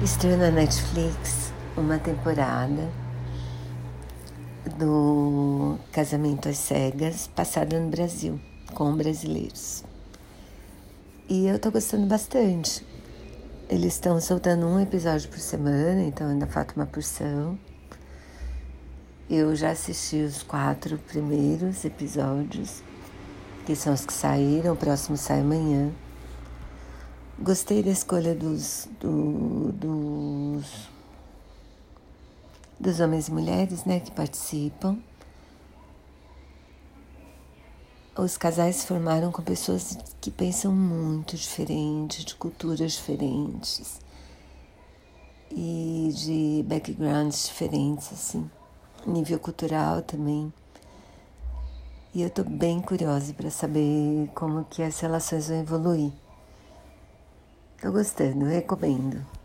Estreou na Netflix uma temporada do Casamento às Cegas, passada no Brasil, com brasileiros. E eu tô gostando bastante. Eles estão soltando um episódio por semana, então ainda falta uma porção. Eu já assisti os quatro primeiros episódios, que são os que saíram, o próximo sai amanhã. Gostei da escolha dos, do, dos, dos homens e mulheres né, que participam. Os casais se formaram com pessoas que pensam muito diferente, de culturas diferentes e de backgrounds diferentes, assim, nível cultural também. E eu tô bem curiosa para saber como que as relações vão evoluir. Tô gostando, recomendo.